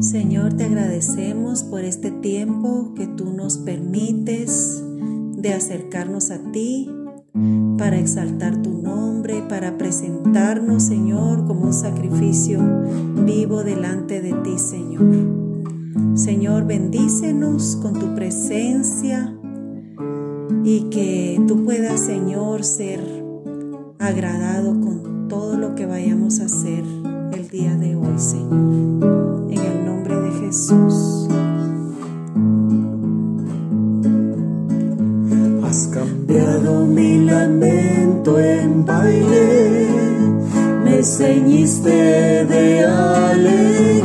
Señor, te agradecemos por este tiempo que tú nos permites de acercarnos a ti para exaltar tu nombre, para presentarnos, Señor, como un sacrificio vivo delante de ti, Señor. Señor, bendícenos con tu presencia y que tú puedas, Señor, ser agradado con todo lo que vayamos a hacer el día de hoy, Señor. Jesús. Has cambiado mi lamento en baile, me ceñiste de alegría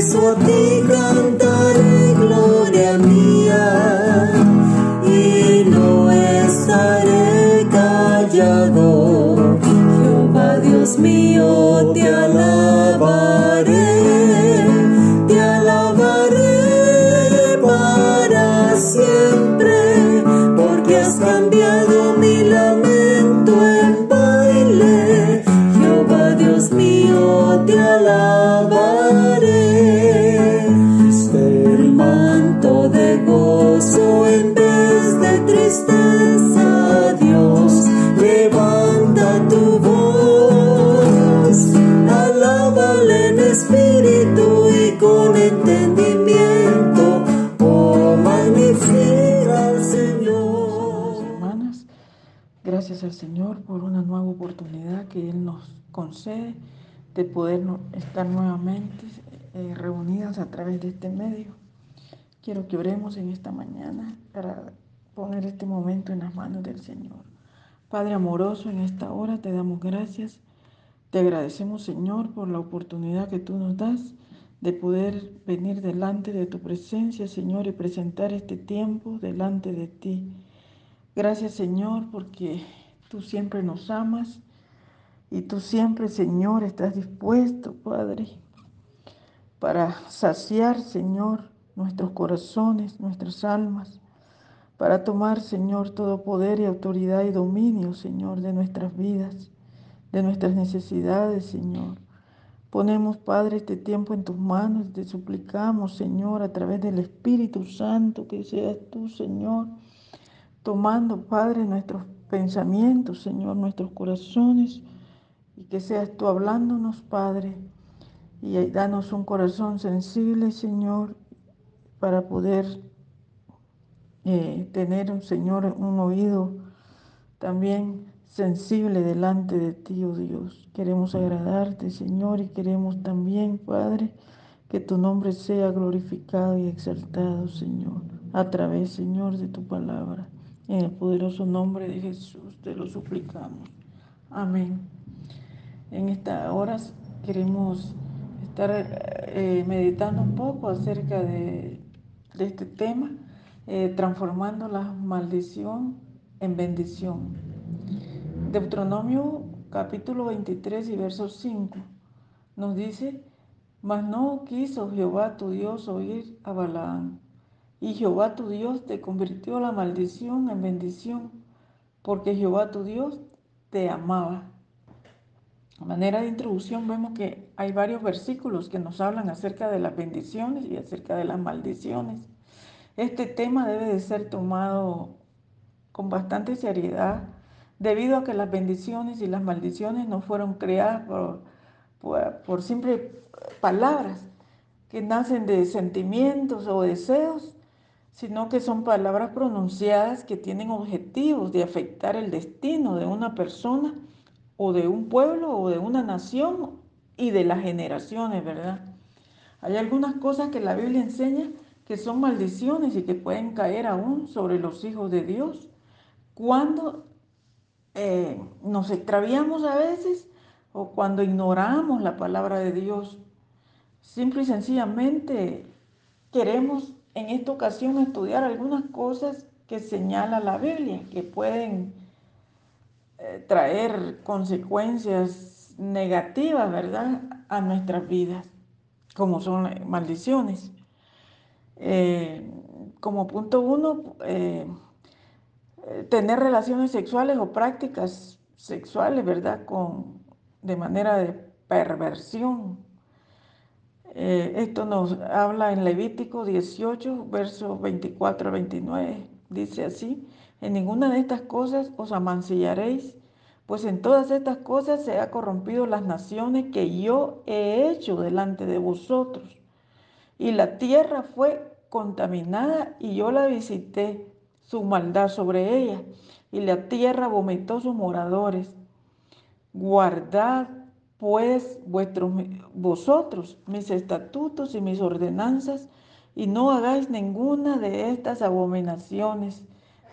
eso a ti cantaré gloria mía y no estaré callado. Jehová Dios mío, te alabaré, al Señor por una nueva oportunidad que Él nos concede de poder estar nuevamente eh, reunidas a través de este medio. Quiero que oremos en esta mañana para poner este momento en las manos del Señor. Padre amoroso, en esta hora te damos gracias. Te agradecemos, Señor, por la oportunidad que tú nos das de poder venir delante de tu presencia, Señor, y presentar este tiempo delante de ti. Gracias, Señor, porque Tú siempre nos amas y tú siempre, Señor, estás dispuesto, Padre, para saciar, Señor, nuestros corazones, nuestras almas, para tomar, Señor, todo poder y autoridad y dominio, Señor, de nuestras vidas, de nuestras necesidades, Señor. Ponemos, Padre, este tiempo en tus manos, te suplicamos, Señor, a través del Espíritu Santo, que seas tú, Señor, tomando, Padre, nuestros pensamientos, Señor, nuestros corazones, y que seas tú hablándonos, Padre, y danos un corazón sensible, Señor, para poder eh, tener un Señor, un oído también sensible delante de ti, oh Dios. Queremos agradarte, Señor, y queremos también, Padre, que tu nombre sea glorificado y exaltado, Señor, a través, Señor, de tu palabra. En el poderoso nombre de Jesús te lo suplicamos. Amén. En estas horas queremos estar eh, meditando un poco acerca de, este tema, eh, transformando la maldición en bendición. Deuteronomio capítulo 23 y verso 5 nos dice, mas no quiso Jehová tu Dios oír a Balaam y Jehová tu Dios te convirtió la maldición en bendición, porque Jehová tu Dios te amaba. A manera de introducción vemos que hay varios versículos que nos hablan acerca de las bendiciones y acerca de las maldiciones. Este tema debe de ser tomado con bastante seriedad debido a que las bendiciones y las maldiciones no fueron creadas por, por, por simples palabras que nacen de sentimientos o deseos, sino que son palabras pronunciadas que tienen objetivos de afectar el destino de una persona o de un pueblo o de una nación y de las generaciones, ¿verdad? Hay algunas cosas que la Biblia enseña que son maldiciones y que pueden caer aún sobre los hijos de Dios cuando eh, nos extraviamos a veces o cuando ignoramos la palabra de Dios. Simple y sencillamente queremos en esta ocasión estudiar algunas cosas que señala la Biblia, que pueden eh, traer consecuencias negativas, ¿verdad?, a nuestras vidas, como son maldiciones. Eh, como punto uno, eh, tener relaciones sexuales o prácticas sexuales, ¿verdad?, con, de manera de perversión. Eh, esto nos habla en Levítico 18, versos 24 a 29. Dice así, en ninguna de estas cosas os amancillaréis, pues en todas estas cosas se ha corrompido las naciones que yo he hecho delante de vosotros. Y la tierra fue contaminada y yo la visité, su maldad sobre ella, y la tierra vomitó sus moradores. Guardad pues vuestros, vosotros mis estatutos y mis ordenanzas, y no hagáis ninguna de estas abominaciones,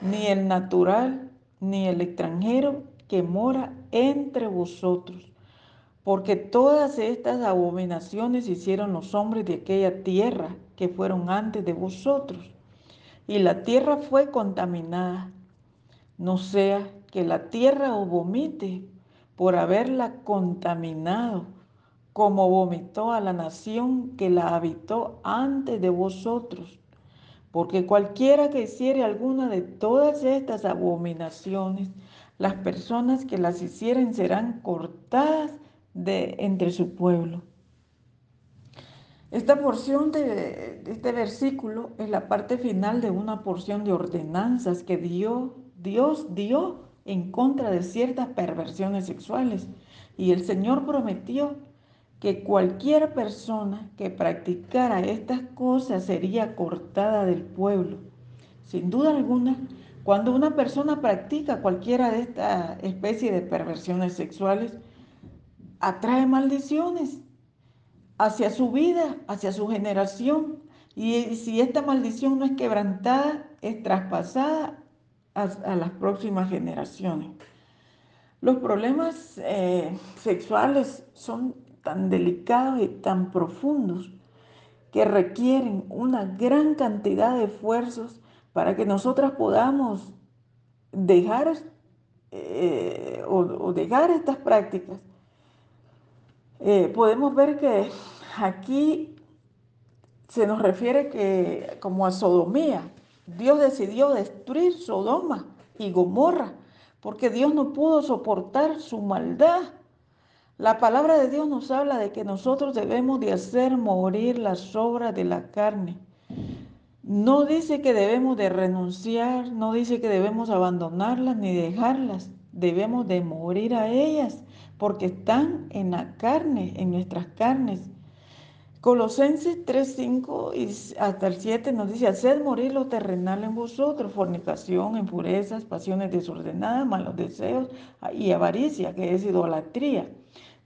ni el natural, ni el extranjero que mora entre vosotros. Porque todas estas abominaciones hicieron los hombres de aquella tierra que fueron antes de vosotros. Y la tierra fue contaminada. No sea que la tierra os vomite por haberla contaminado, como vomitó a la nación que la habitó antes de vosotros. Porque cualquiera que hiciere alguna de todas estas abominaciones, las personas que las hicieren serán cortadas de entre su pueblo. Esta porción de, este versículo es la parte final de una porción de ordenanzas que dio, Dios dio en contra de ciertas perversiones sexuales. Y el Señor prometió que cualquier persona que practicara estas cosas sería cortada del pueblo. Sin duda alguna, cuando una persona practica cualquiera de estas especies de perversiones sexuales, atrae maldiciones hacia su vida, hacia su generación. Y si esta maldición no es quebrantada, es traspasada a, las próximas generaciones. Los problemas eh, sexuales son tan delicados y tan profundos que requieren una gran cantidad de esfuerzos para que nosotras podamos dejar eh, o, dejar estas prácticas. Eh, podemos ver que aquí se nos refiere que como a sodomía, Dios decidió destruir Sodoma y Gomorra porque Dios no pudo soportar su maldad. La palabra de Dios nos habla de que nosotros debemos de hacer morir las obras de la carne. No dice que debemos de renunciar, no dice que debemos abandonarlas ni dejarlas. Debemos de morir a ellas porque están en la carne, en nuestras carnes. Colosenses 3, 5 y hasta el 7 nos dice, haced morir lo terrenal en vosotros, fornicación, impurezas, pasiones desordenadas, malos deseos y avaricia, que es idolatría,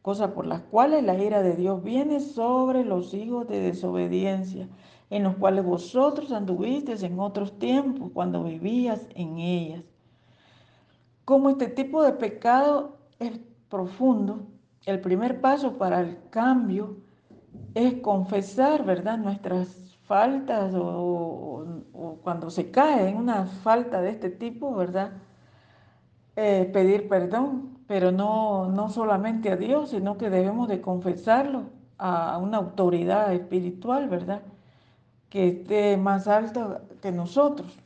cosas por las cuales la ira de Dios viene sobre los hijos de desobediencia, en los cuales vosotros anduvisteis en otros tiempos, cuando vivías en ellas. Como este tipo de pecado es profundo, el primer paso para el cambio es confesar, ¿verdad? Nuestras faltas o, cuando se cae en una falta de este tipo, ¿verdad? Eh, pedir perdón, pero no, no solamente a Dios, sino que debemos de confesarlo a una autoridad espiritual, ¿verdad? Que esté más alta que nosotros.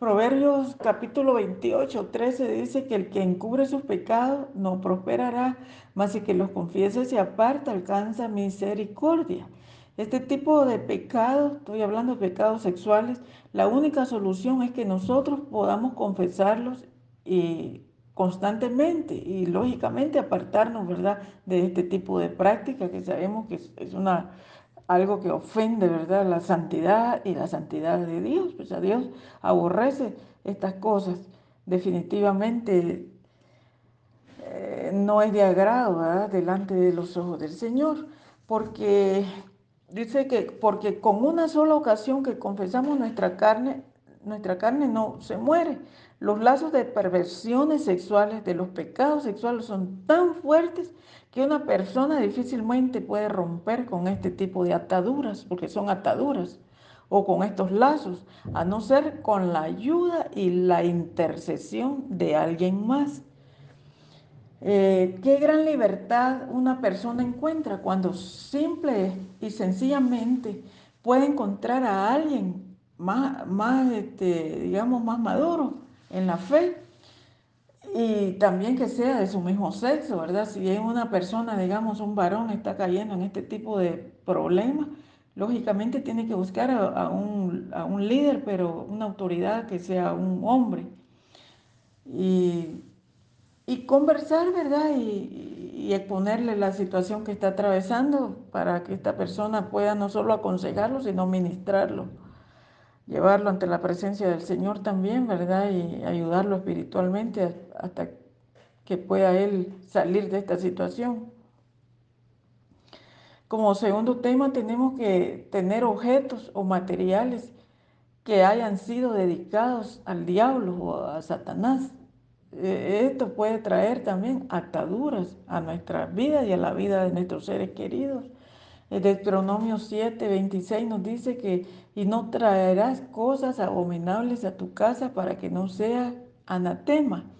Proverbios capítulo 28, 13 dice que el que encubre sus pecados no prosperará, mas el que los confiesa y se aparta alcanza misericordia. Este tipo de pecados, estoy hablando de pecados sexuales, la única solución es que nosotros podamos confesarlos y constantemente y lógicamente apartarnos, ¿verdad?, de este tipo de práctica que sabemos que es una algo que ofende, ¿verdad?, la santidad y la santidad de Dios. Pues a Dios aborrece estas cosas. Definitivamente eh, no es de agrado, delante de los ojos del Señor, porque dice que porque con una sola ocasión que confesamos nuestra carne, nuestra carne no se muere. Los lazos de perversiones sexuales, de los pecados sexuales son tan fuertes que una persona difícilmente puede romper con este tipo de ataduras, porque son ataduras, o con estos lazos, a no ser con la ayuda y la intercesión de alguien más. Eh, qué gran libertad una persona encuentra cuando simple y sencillamente puede encontrar a alguien más, este, digamos, más maduro en la fe y también que sea de su mismo sexo, ¿verdad? Si es una persona, digamos, un varón está cayendo en este tipo de problemas, lógicamente tiene que buscar a, un, a un, líder, pero una autoridad que sea un hombre. Y, y conversar, ¿verdad? Y, y, exponerle la situación que está atravesando para que esta persona pueda no solo aconsejarlo, sino ministrarlo llevarlo ante la presencia del Señor también, ¿verdad? Y ayudarlo espiritualmente hasta que pueda él salir de esta situación. Como segundo tema tenemos que tener objetos o materiales que hayan sido dedicados al diablo o a Satanás. E, esto puede traer también ataduras a nuestra vida y a la vida de nuestros seres queridos. El Deuteronomio 7, 26 nos dice que, y no traerás cosas abominables a tu casa para que no sea anatema.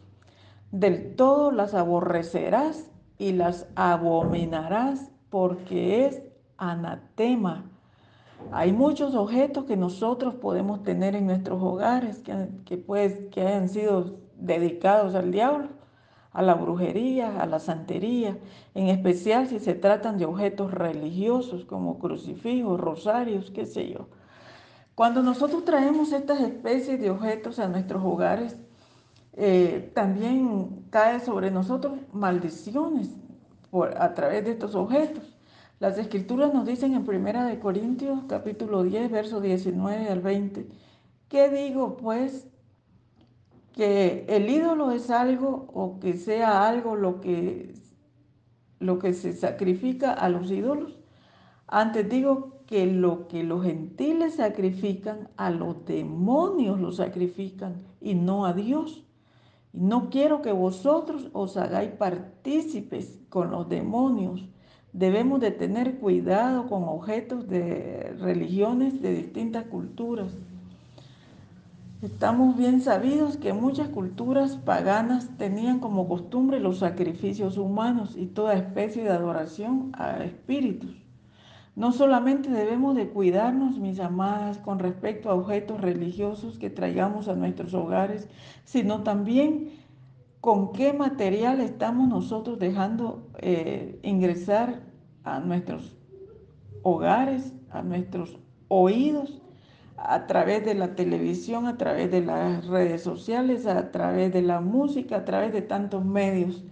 Del todo las aborrecerás y las abominarás porque es anatema. Hay muchos objetos que nosotros podemos tener en nuestros hogares que, que, pues, que hayan sido dedicados al diablo a la brujería, a la santería, en especial si se tratan de objetos religiosos como crucifijos, rosarios, qué sé yo. Cuando nosotros traemos estas especies de objetos a nuestros hogares, eh, también cae sobre nosotros maldiciones por, a través de estos objetos. Las escrituras nos dicen en 1 Corintios capítulo 10, verso 19 al 20, ¿qué digo pues? Que el ídolo es algo o que sea algo lo que, lo que se sacrifica a los ídolos. Antes digo que lo que los gentiles sacrifican, a los demonios lo sacrifican y no a Dios. Y no quiero que vosotros os hagáis partícipes con los demonios. Debemos de tener cuidado con objetos de religiones de distintas culturas. Estamos bien sabidos que muchas culturas paganas tenían como costumbre los sacrificios humanos y toda especie de adoración a espíritus. No solamente debemos de cuidarnos, mis amadas, con respecto a objetos religiosos que traigamos a nuestros hogares, sino también con qué material estamos nosotros dejando eh, ingresar a nuestros hogares, a nuestros oídos a través de la televisión, a través de las redes sociales, a través de la música, a través de tantos medios.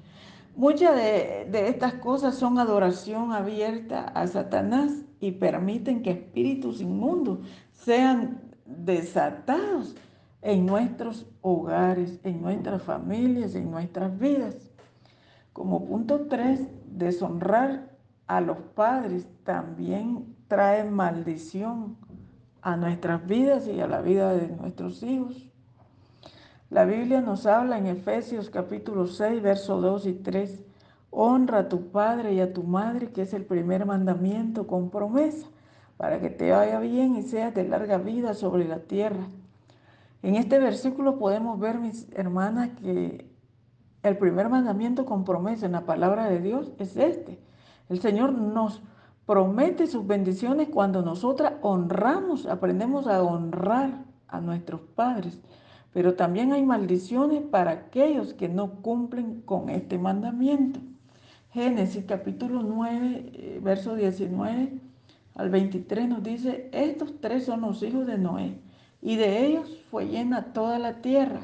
Muchas de, estas cosas son adoración abierta a Satanás y permiten que espíritus inmundos sean desatados en nuestros hogares, en nuestras familias, en nuestras vidas. Como punto tres, deshonrar a los padres también trae maldición a nuestras vidas y a la vida de nuestros hijos. La Biblia nos habla en Efesios capítulo 6, versos 2 y 3, honra a tu padre y a tu madre, que es el primer mandamiento con promesa, para que te vaya bien y seas de larga vida sobre la tierra. En este versículo podemos ver, mis hermanas, que el primer mandamiento con promesa en la palabra de Dios es este. El Señor nos promete sus bendiciones cuando nosotras honramos, aprendemos a honrar a nuestros padres. Pero también hay maldiciones para aquellos que no cumplen con este mandamiento. Génesis capítulo 9, eh, verso 19 al 23 nos dice, estos tres son los hijos de Noé, y de ellos fue llena toda la tierra.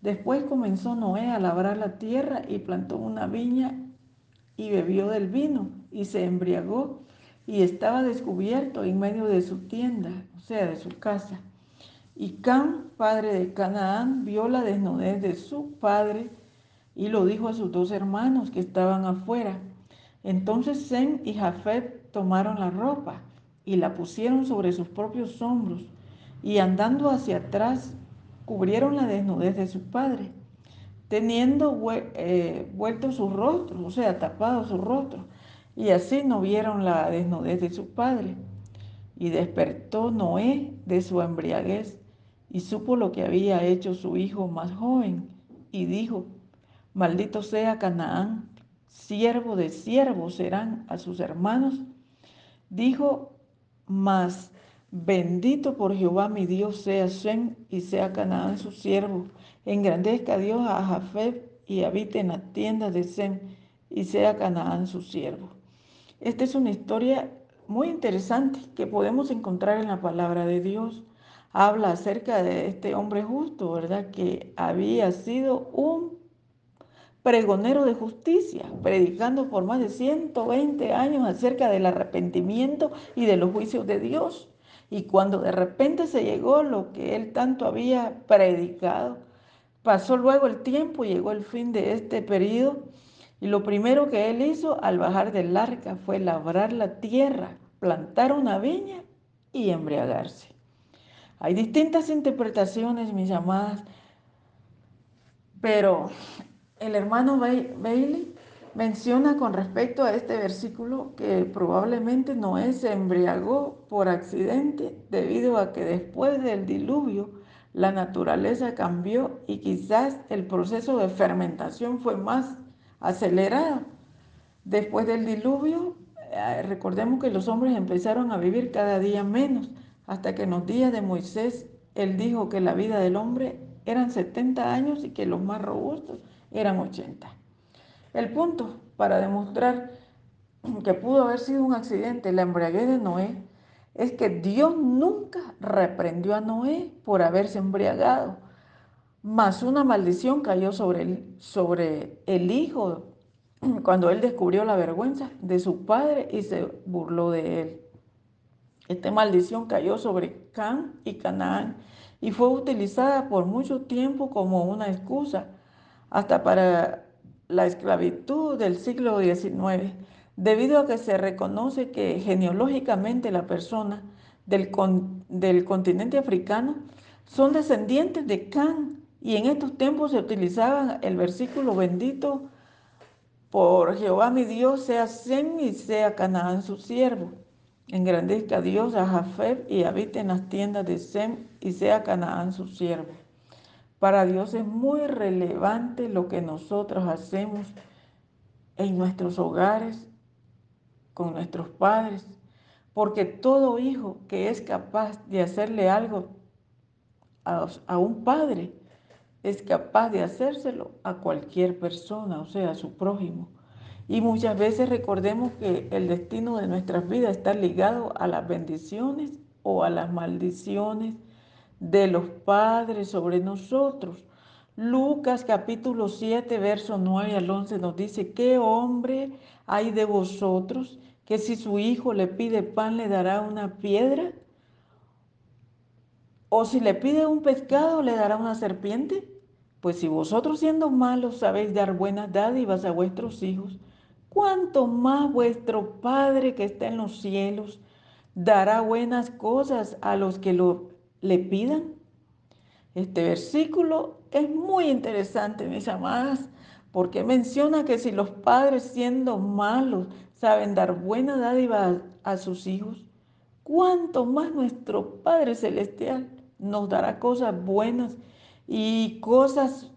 Después comenzó Noé a labrar la tierra y plantó una viña y bebió del vino y se embriagó y estaba descubierto en medio de su tienda, o sea, de su casa. Y Cam, padre de Canaán, vio la desnudez de su padre y lo dijo a sus dos hermanos que estaban afuera. Entonces Sem y Jafet tomaron la ropa y la pusieron sobre sus propios hombros y andando hacia atrás cubrieron la desnudez de su padre, teniendo eh, vuelto su rostro, o sea, tapado su rostro y así no vieron la desnudez de su padre. Y despertó Noé de su embriaguez y supo lo que había hecho su hijo más joven y dijo, maldito sea Canaán, siervo de siervos serán a sus hermanos. Dijo, mas bendito por Jehová mi Dios sea Shem y sea Canaán su siervo. Engrandezca Dios a Jafet y habite en las tiendas de Sem y sea Canaán su siervo. Esta es una historia muy interesante que podemos encontrar en la palabra de Dios. Habla acerca de este hombre justo, ¿verdad? Que había sido un pregonero de justicia, predicando por más de 120 años acerca del arrepentimiento y de los juicios de Dios. Y cuando de repente se llegó lo que él tanto había predicado, pasó luego el tiempo, llegó el fin de este periodo y lo primero que él hizo al bajar del arca fue labrar la tierra, plantar una viña y embriagarse. Hay distintas interpretaciones, mis amadas, pero el hermano Bailey menciona con respecto a este versículo que probablemente Noé se embriagó por accidente debido a que después del diluvio la naturaleza cambió y quizás el proceso de fermentación fue más acelerado. Después del diluvio, eh, recordemos que los hombres empezaron a vivir cada día menos, hasta que en los días de Moisés él dijo que la vida del hombre eran 70 años y que los más robustos eran 80. El punto para demostrar que pudo haber sido un accidente la embriaguez de Noé es que Dios nunca reprendió a Noé por haberse embriagado, mas una maldición cayó sobre el, sobre el hijo cuando él descubrió la vergüenza de su padre y se burló de él. Esta maldición cayó sobre Can y Canaán y fue utilizada por mucho tiempo como una excusa, hasta para la esclavitud del siglo XIX, debido a que se reconoce que genealógicamente la persona del, del continente africano son descendientes de Can y en estos tiempos se utilizaba el versículo bendito por Jehová mi Dios, sea Sem y sea Canaán su siervo. Engrandezca Dios a Jafet y habite en las tiendas de Sem y sea Canaán su siervo. Para Dios es muy relevante lo que nosotros hacemos en nuestros hogares, con nuestros padres, porque todo hijo que es capaz de hacerle algo a, un padre es capaz de hacérselo a cualquier persona, o sea, a su prójimo. Y muchas veces recordemos que el destino de nuestras vidas está ligado a las bendiciones o a las maldiciones de los padres sobre nosotros. Lucas capítulo 7, verso 9 al 11 nos dice, ¿qué hombre hay de vosotros que si su hijo le pide pan le dará una piedra? ¿O si le pide un pescado le dará una serpiente? Pues si vosotros siendo malos sabéis dar buenas dádivas a vuestros hijos, ¿cuánto más vuestro Padre que está en los cielos dará buenas cosas a los que lo le pidan. Este versículo es muy interesante, mis amadas, porque menciona que si los padres siendo malos saben dar buena dádiva a, sus hijos, cuánto más nuestro Padre Celestial nos dará cosas buenas y cosas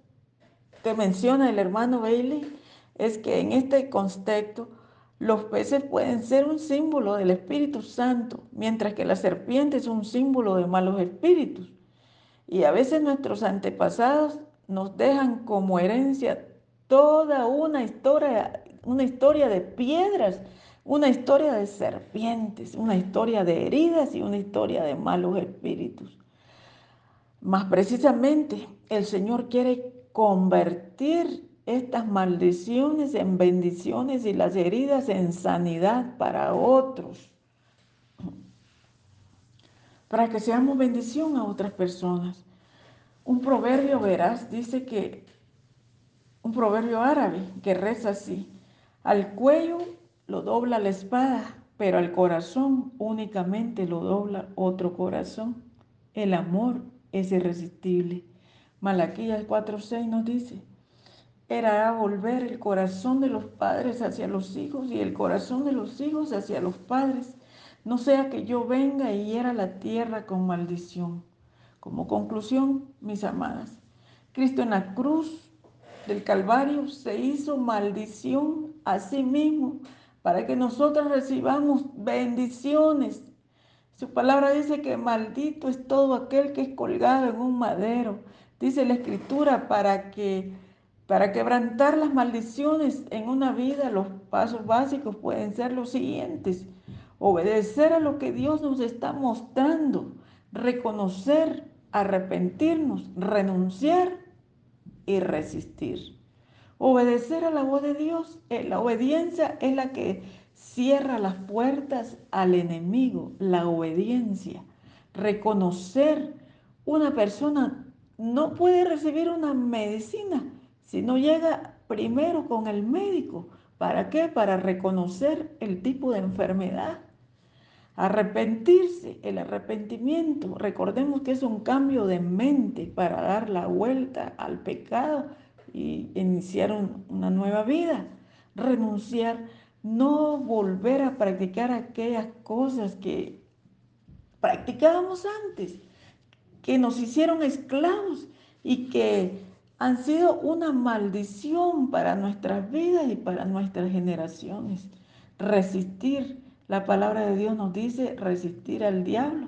que menciona el hermano Bailey, es que en este contexto los peces pueden ser un símbolo del Espíritu Santo, mientras que la serpiente es un símbolo de malos espíritus. Y a veces nuestros antepasados nos dejan como herencia toda una historia, una historia de piedras, una historia de serpientes, una historia de heridas y una historia de malos espíritus. Más precisamente, el Señor quiere convertir estas maldiciones en bendiciones y las heridas en sanidad para otros. Para que seamos bendición a otras personas. Un proverbio, verás, dice que, un proverbio árabe que reza así, al cuello lo dobla la espada, pero al corazón únicamente lo dobla otro corazón. El amor es irresistible. Malaquías 4.6 nos dice, era volver el corazón de los padres hacia los hijos y el corazón de los hijos hacia los padres, no sea que yo venga y hiera la tierra con maldición. Como conclusión, mis amadas, Cristo en la cruz del Calvario se hizo maldición a sí mismo para que nosotros recibamos bendiciones. Su palabra dice que maldito es todo aquel que es colgado en un madero. Dice la escritura para que Para quebrantar las maldiciones en una vida, los pasos básicos pueden ser los siguientes. Obedecer a lo que Dios nos está mostrando, reconocer, arrepentirnos, renunciar y resistir. Obedecer a la voz de Dios, eh, la obediencia es la que cierra las puertas al enemigo, la obediencia. Reconocer una persona no puede recibir una medicina si no llega primero con el médico. ¿Para qué? Para reconocer el tipo de enfermedad. Arrepentirse, el arrepentimiento, recordemos que es un cambio de mente para dar la vuelta al pecado y iniciar una nueva vida. Renunciar, no volver a practicar aquellas cosas que practicábamos antes, que nos hicieron esclavos y que han sido una maldición para nuestras vidas y para nuestras generaciones. Resistir, la palabra de Dios nos dice resistir al diablo.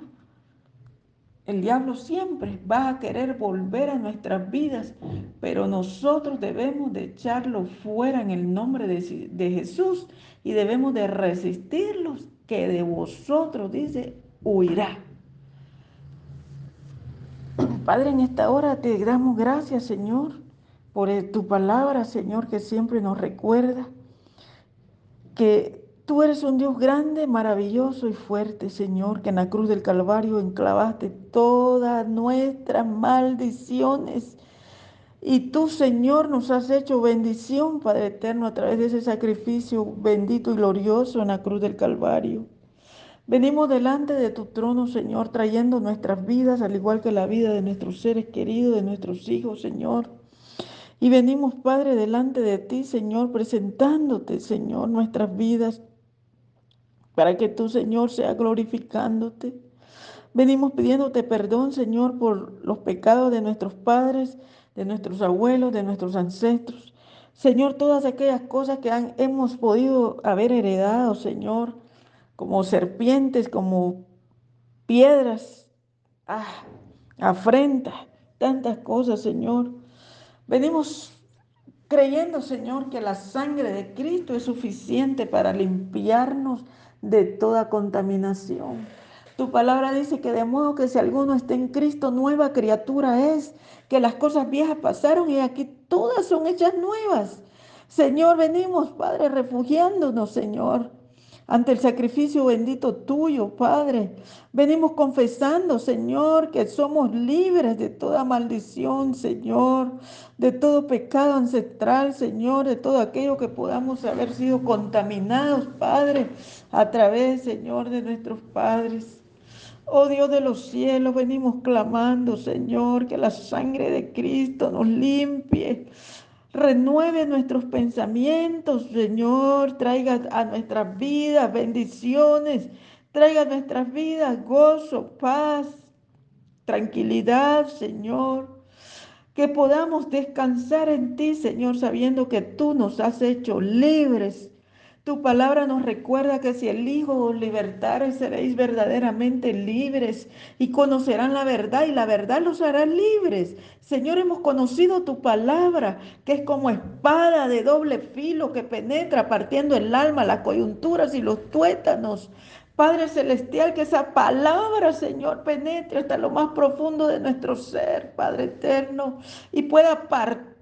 El diablo siempre va a querer volver a nuestras vidas, pero nosotros debemos de echarlo fuera en el nombre de, de Jesús y debemos de resistirlos, que de vosotros, dice, huirá. Padre, en esta hora te damos gracias, Señor, por tu palabra, Señor, que siempre nos recuerda que tú eres un Dios grande, maravilloso y fuerte, Señor, que en la cruz del Calvario enclavaste todas nuestras maldiciones. Y tú, Señor, nos has hecho bendición, Padre eterno, a través de ese sacrificio bendito y glorioso en la cruz del Calvario. Venimos delante de tu trono, Señor, trayendo nuestras vidas, al igual que la vida de nuestros seres queridos, de nuestros hijos, Señor. Y venimos, Padre, delante de ti, Señor, presentándote, Señor, nuestras vidas, para que tú, Señor, sea glorificándote. Venimos pidiéndote perdón, Señor, por los pecados de nuestros padres, de nuestros abuelos, de nuestros ancestros. Señor, todas aquellas cosas que han, hemos podido haber heredado, Señor como serpientes, como piedras, ah, afrenta, tantas cosas, Señor. Venimos creyendo, Señor, que la sangre de Cristo es suficiente para limpiarnos de toda contaminación. Tu palabra dice que de modo que si alguno está en Cristo, nueva criatura es, que las cosas viejas pasaron y aquí todas son hechas nuevas. Señor, venimos, Padre, refugiándonos, Señor ante el sacrificio bendito tuyo, Padre. Venimos confesando, Señor, que somos libres de toda maldición, Señor, de todo pecado ancestral, Señor, de todo aquello que podamos haber sido contaminados, Padre, a través, Señor, de nuestros padres. Oh Dios de los cielos, venimos clamando, Señor, que la sangre de Cristo nos limpie renueve nuestros pensamientos, Señor, traiga a nuestras vidas bendiciones, traiga a nuestras vidas gozo, paz, tranquilidad, Señor. Que podamos descansar en ti, Señor, sabiendo que tú nos has hecho libres tu palabra nos recuerda que si el Hijo os libertare, seréis verdaderamente libres y conocerán la verdad y la verdad los hará libres. Señor, hemos conocido tu palabra, que es como espada de doble filo que penetra partiendo el alma, las coyunturas y los tuétanos. Padre Celestial, que esa palabra, Señor, penetre hasta lo más profundo de nuestro ser, Padre Eterno, y pueda partir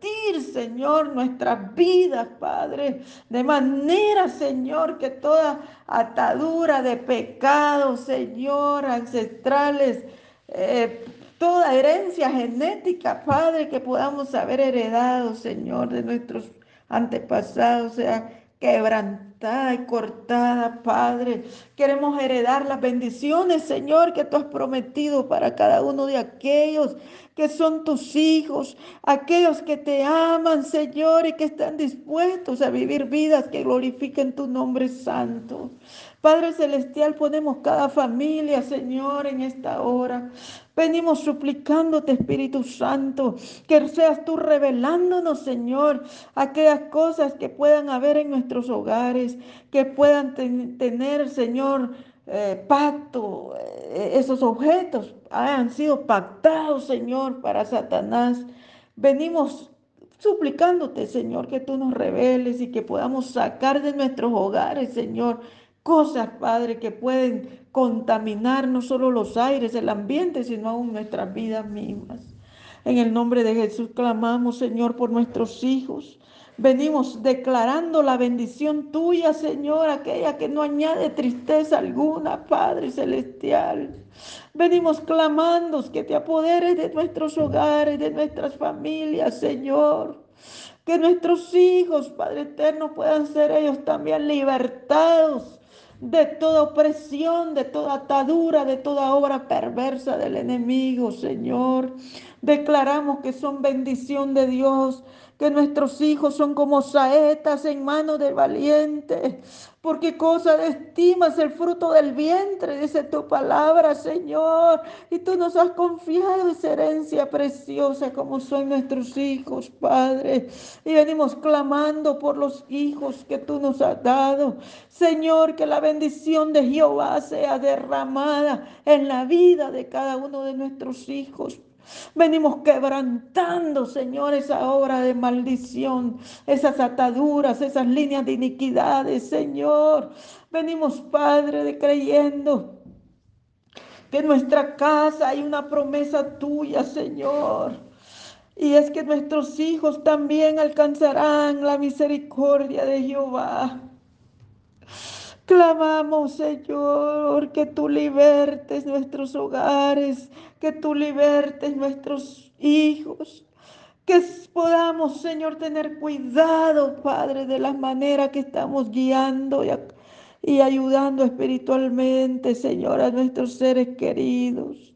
Señor, nuestras vidas, Padre, de manera, Señor, que toda atadura de pecados, Señor, ancestrales, eh, toda herencia genética, Padre, que podamos haber heredado, Señor, de nuestros antepasados, sea quebrantada y cortada, Padre. Queremos heredar las bendiciones, Señor, que tú has prometido para cada uno de aquellos que son tus hijos, aquellos que te aman, Señor, y que están dispuestos a vivir vidas que glorifiquen tu nombre santo. Padre Celestial, ponemos cada familia, Señor, en esta hora. Venimos suplicándote, Espíritu Santo, que seas tú revelándonos, Señor, aquellas cosas que puedan haber en nuestros hogares, que puedan tener, Señor, eh, pacto, eh, esos objetos han sido pactados, Señor, para Satanás. Venimos suplicándote, Señor, que tú nos reveles y que podamos sacar de nuestros hogares, Señor, cosas, Padre, que pueden contaminar no solo los aires, el ambiente, sino aún nuestras vidas mismas. En el nombre de Jesús clamamos, Señor, por nuestros hijos. Venimos declarando la bendición tuya, Señor, aquella que no añade tristeza alguna, Padre Celestial. Venimos clamando que te apoderes de nuestros hogares, de nuestras familias, Señor. Que nuestros hijos, Padre Eterno, puedan ser ellos también libertados de toda opresión, de toda atadura, de toda obra perversa del enemigo, Señor. Declaramos que son bendición de Dios, que nuestros hijos son como saetas en manos del valiente, porque cosa de estima es el fruto del vientre, dice tu palabra, Señor. Y tú nos has confiado esa herencia preciosa como son nuestros hijos, Padre. Y venimos clamando por los hijos que tú nos has dado. Señor, que la bendición de Jehová sea derramada en la vida de cada uno de nuestros hijos, Venimos quebrantando, Señor, esa obra de maldición, esas ataduras, esas líneas de iniquidades, Señor. Venimos, Padre, de creyendo que en nuestra casa hay una promesa tuya, Señor. Y es que nuestros hijos también alcanzarán la misericordia de Jehová. Clamamos, Señor, que tú libertes nuestros hogares, que tú libertes nuestros hijos, que podamos, Señor, tener cuidado, Padre, de la manera que estamos guiando y, y ayudando espiritualmente, Señor, a nuestros seres queridos.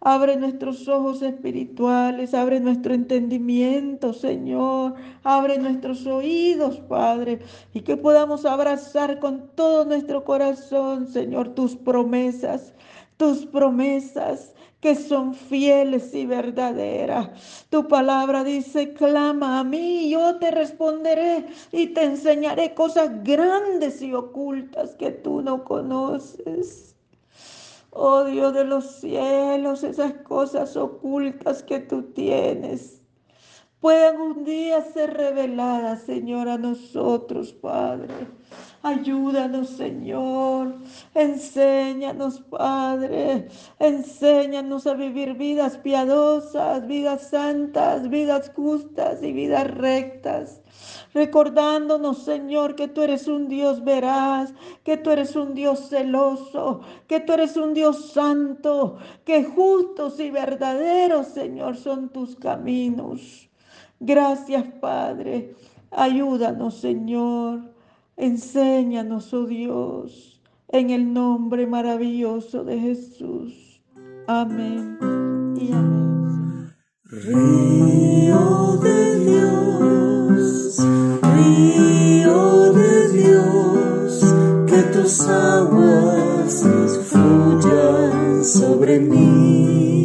Abre nuestros ojos espirituales, abre nuestro entendimiento, Señor. Abre nuestros oídos, Padre, y que podamos abrazar con todo nuestro corazón, Señor, tus promesas, tus promesas que son fieles y verdaderas. Tu palabra dice, clama a mí, yo te responderé y te enseñaré cosas grandes y ocultas que tú no conoces. Oh Dios de los cielos, esas cosas ocultas que tú tienes puedan un día ser reveladas, Señor, a nosotros, Padre. Ayúdanos, Señor. Enséñanos, Padre. Enséñanos a vivir vidas piadosas, vidas santas, vidas justas y vidas rectas. Recordándonos, Señor, que tú eres un Dios veraz, que tú eres un Dios celoso, que tú eres un Dios santo, que justos y verdaderos, Señor, son tus caminos. Gracias, Padre. Ayúdanos, Señor. Enséñanos, oh Dios, en el nombre maravilloso de Jesús. Amén y amén. Río de Dios, río de Dios, que tus aguas fluyan sobre mí.